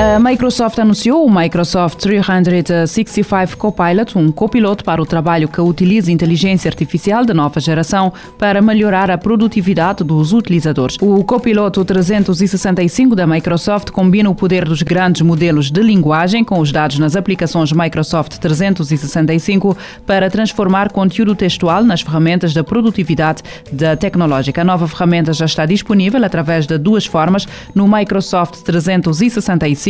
A Microsoft anunciou o Microsoft 365 Copilot, um copiloto para o trabalho que utiliza inteligência artificial de nova geração para melhorar a produtividade dos utilizadores. O copiloto 365 da Microsoft combina o poder dos grandes modelos de linguagem com os dados nas aplicações Microsoft 365 para transformar conteúdo textual nas ferramentas da produtividade da tecnológica. A nova ferramenta já está disponível através de duas formas no Microsoft 365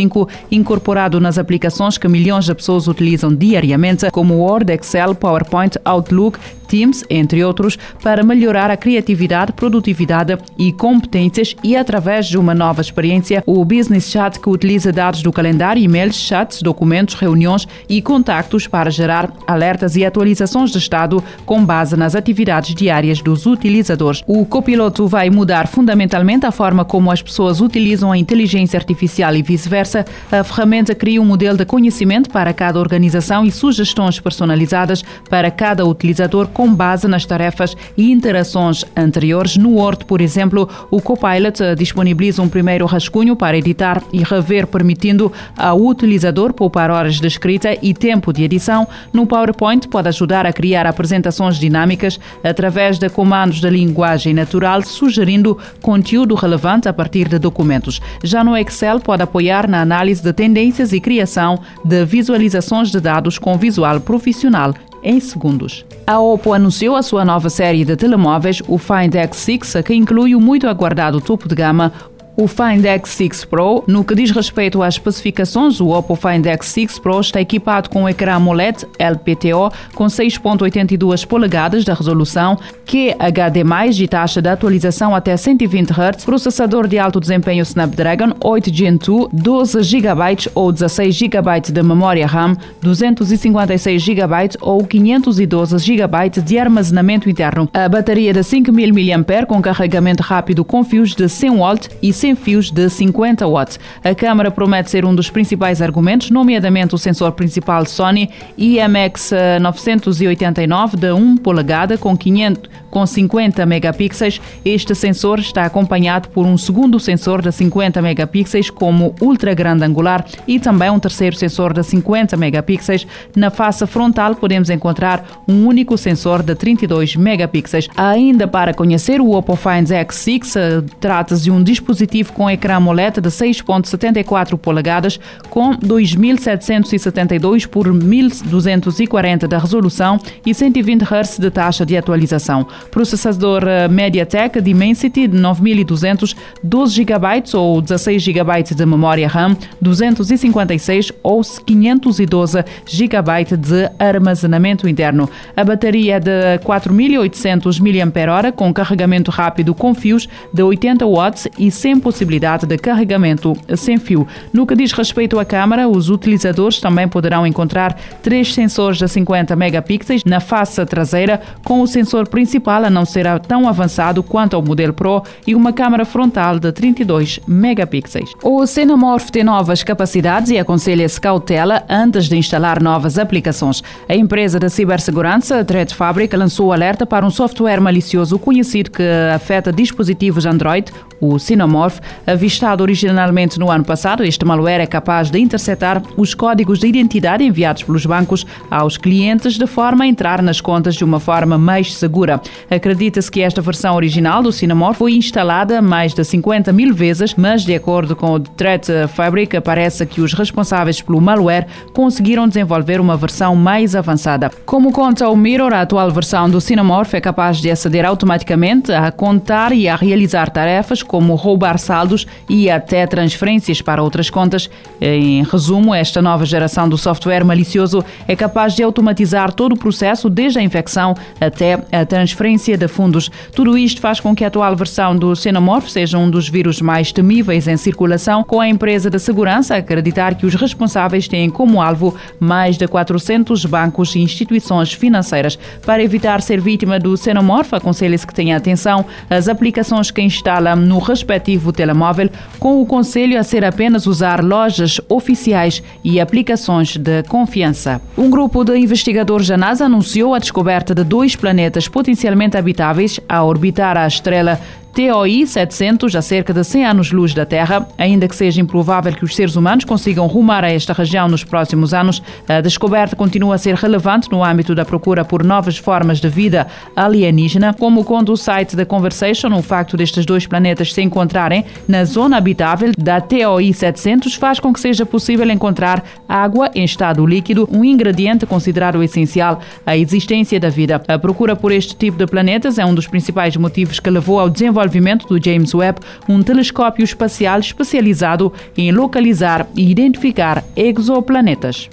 incorporado nas aplicações que milhões de pessoas utilizam diariamente, como Word, Excel, PowerPoint, Outlook, Teams, entre outros, para melhorar a criatividade, produtividade e competências e através de uma nova experiência, o Business Chat que utiliza dados do calendário, e-mails, chats, documentos, reuniões e contactos para gerar alertas e atualizações de estado com base nas atividades diárias dos utilizadores. O copiloto vai mudar fundamentalmente a forma como as pessoas utilizam a inteligência artificial e vice-versa. A ferramenta cria um modelo de conhecimento para cada organização e sugestões personalizadas para cada utilizador com base nas tarefas e interações anteriores. No Word, por exemplo, o Copilot eh, disponibiliza um primeiro rascunho para editar e rever, permitindo ao utilizador poupar horas de escrita e tempo de edição. No PowerPoint, pode ajudar a criar apresentações dinâmicas através de comandos de linguagem natural, sugerindo conteúdo relevante a partir de documentos. Já no Excel, pode apoiar na análise de tendências e criação de visualizações de dados com visual profissional em segundos. A Oppo anunciou a sua nova série de telemóveis, o Find X6, que inclui o muito aguardado topo de gama, o Find X6 Pro. No que diz respeito às especificações, o Oppo Find X6 Pro está equipado com um ecrã AMOLED LPTO com 6.82 polegadas de resolução, QHD+, e taxa de atualização até 120 Hz, processador de alto desempenho Snapdragon 8 Gen 2, 12 GB ou 16 GB de memória RAM, 256 GB ou 512 GB de armazenamento interno. A bateria de 5000 mAh com carregamento rápido com fios de 100 W e fios de 50 watts. A câmara promete ser um dos principais argumentos, nomeadamente o sensor principal Sony IMX989 de 1 polegada com 500 com 50 megapixels. Este sensor está acompanhado por um segundo sensor de 50 megapixels como ultra grande angular e também um terceiro sensor de 50 megapixels. Na face frontal podemos encontrar um único sensor de 32 megapixels. Ainda para conhecer o Oppo Find X6, eh, trata-se de um dispositivo dispositivo com ecrã AMOLED de 6.74 polegadas com 2772 por 1240 da resolução e 120 Hz de taxa de atualização. Processador eh, MediaTek Dimensity de 9200, 12 GB ou 16 GB de memória RAM, 256 ou 512 GB de armazenamento interno. A bateria é de 4800 mAh com carregamento rápido com fios de 80 watts e 100 possibilidade de carregamento sem fio. No que diz respeito à câmara, os utilizadores também poderão encontrar três sensores de 50 megapixels na face traseira, com o sensor principal a não ser tão avançado quanto ao modelo Pro e uma câmara frontal de 32 megapixels. O Cinemorph tem novas capacidades e aconselha-se cautela antes de instalar novas aplicações. A empresa de cibersegurança Threat Fabric lançou alerta para um software malicioso conhecido que afeta dispositivos Android, o Cinemorph avistado originalmente no ano passado, este malware é capaz de interceptar os códigos de identidade enviados pelos bancos aos clientes de forma a entrar nas contas de uma forma mais segura. Acredita-se que esta versão original do Cinemor foi instalada mais de 50 mil vezes, mas de acordo com o Threat Fabric, parece que os responsáveis pelo malware conseguiram desenvolver uma versão mais avançada. Como conta o Mirror, a atual versão do Cinemorph é capaz de aceder automaticamente a contar e a realizar tarefas como roubar saldos e até transferências para outras contas. Em resumo, esta nova geração do software malicioso é capaz de automatizar todo o processo, desde a infecção até a transferência de fundos. Tudo isto faz com que a atual versão do Xenomorph seja um dos vírus mais temíveis em circulação, com a empresa de segurança a acreditar que os responsáveis têm como alvo mais de 400 bancos e instituições financeiras. Para evitar ser vítima do Xenomorph, aconselha-se que tenha atenção às aplicações que instala no respectivo telemóvel, com o conselho a ser apenas usar lojas oficiais e aplicações de confiança. Um grupo de investigadores da NASA anunciou a descoberta de dois planetas potencialmente habitáveis a orbitar a estrela TOI 700 a cerca de 100 anos-luz da Terra. Ainda que seja improvável que os seres humanos consigam rumar a esta região nos próximos anos, a descoberta continua a ser relevante no âmbito da procura por novas formas de vida alienígena, como conta o site da Conversation, o facto destes dois planetas se encontrarem na zona habitável da TOI 700 faz com que seja possível encontrar água em estado líquido, um ingrediente considerado essencial à existência da vida. A procura por este tipo de planetas é um dos principais motivos que levou ao desenvolvimento do James Webb, um telescópio espacial especializado em localizar e identificar exoplanetas.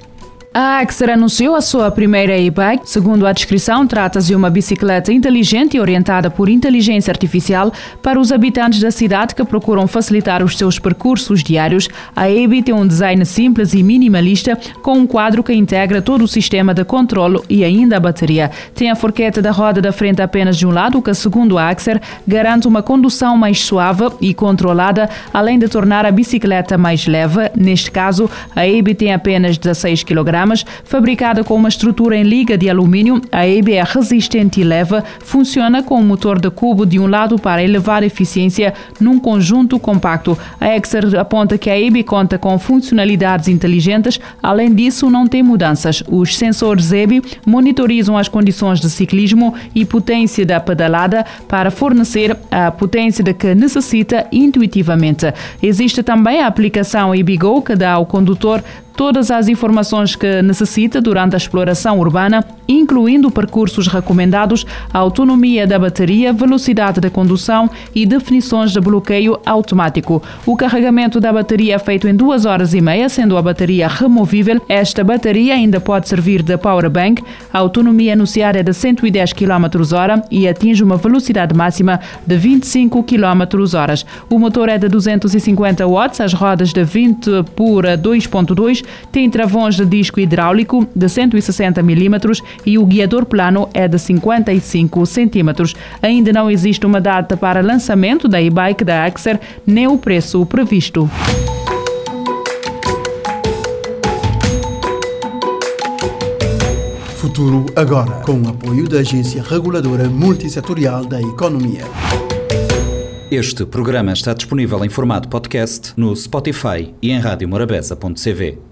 A Axer anunciou a sua primeira e-bike. Segundo a descrição, trata-se de uma bicicleta inteligente e orientada por inteligência artificial para os habitantes da cidade que procuram facilitar os seus percursos diários. A EBI tem um design simples e minimalista, com um quadro que integra todo o sistema de controle e ainda a bateria. Tem a forqueta da roda da frente apenas de um lado, o que, segundo a Axer, garante uma condução mais suave e controlada, além de tornar a bicicleta mais leve. Neste caso, a EBI tem apenas 16 kg fabricada com uma estrutura em liga de alumínio, a EB é resistente e leve, funciona com um motor de cubo de um lado para elevar a eficiência num conjunto compacto. A Exer aponta que a EB conta com funcionalidades inteligentes, além disso não tem mudanças. Os sensores EB monitorizam as condições de ciclismo e potência da pedalada para fornecer a potência de que necessita intuitivamente. Existe também a aplicação EBGO que dá ao condutor todas as informações que necessita durante a exploração urbana, incluindo percursos recomendados, autonomia da bateria, velocidade da condução e definições de bloqueio automático. O carregamento da bateria é feito em duas horas e meia, sendo a bateria removível. Esta bateria ainda pode servir de power bank. A autonomia anunciada é de 110 km hora e atinge uma velocidade máxima de 25 km hora. O motor é de 250 watts, as rodas de 20 por 2.2 tem travões de disco hidráulico de 160 mm e o guiador plano é de 55 cm. Ainda não existe uma data para lançamento da e-bike da Axer, nem o preço previsto. Futuro agora, com o apoio da Agência Reguladora Multissetorial da Economia. Este programa está disponível em formato podcast no Spotify e em radiomorabeza.cv.